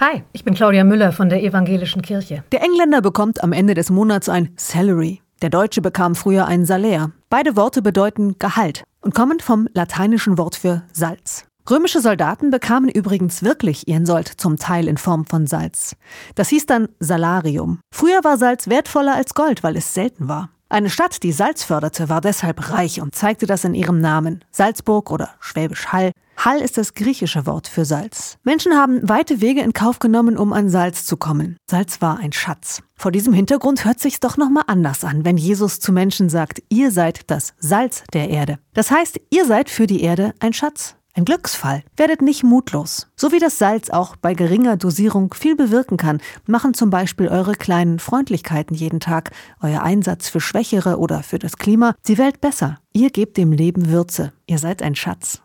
Hi, ich bin Claudia Müller von der Evangelischen Kirche. Der Engländer bekommt am Ende des Monats ein Salary. Der Deutsche bekam früher ein Salär. Beide Worte bedeuten Gehalt und kommen vom lateinischen Wort für Salz. Römische Soldaten bekamen übrigens wirklich ihren Sold zum Teil in Form von Salz. Das hieß dann Salarium. Früher war Salz wertvoller als Gold, weil es selten war. Eine Stadt, die Salz förderte, war deshalb reich und zeigte das in ihrem Namen. Salzburg oder Schwäbisch Hall. Hall ist das griechische Wort für Salz. Menschen haben weite Wege in Kauf genommen, um an Salz zu kommen. Salz war ein Schatz. Vor diesem Hintergrund hört sich's doch nochmal anders an, wenn Jesus zu Menschen sagt, ihr seid das Salz der Erde. Das heißt, ihr seid für die Erde ein Schatz. Ein Glücksfall. Werdet nicht mutlos. So wie das Salz auch bei geringer Dosierung viel bewirken kann, machen zum Beispiel eure kleinen Freundlichkeiten jeden Tag, euer Einsatz für Schwächere oder für das Klima die Welt besser. Ihr gebt dem Leben Würze. Ihr seid ein Schatz.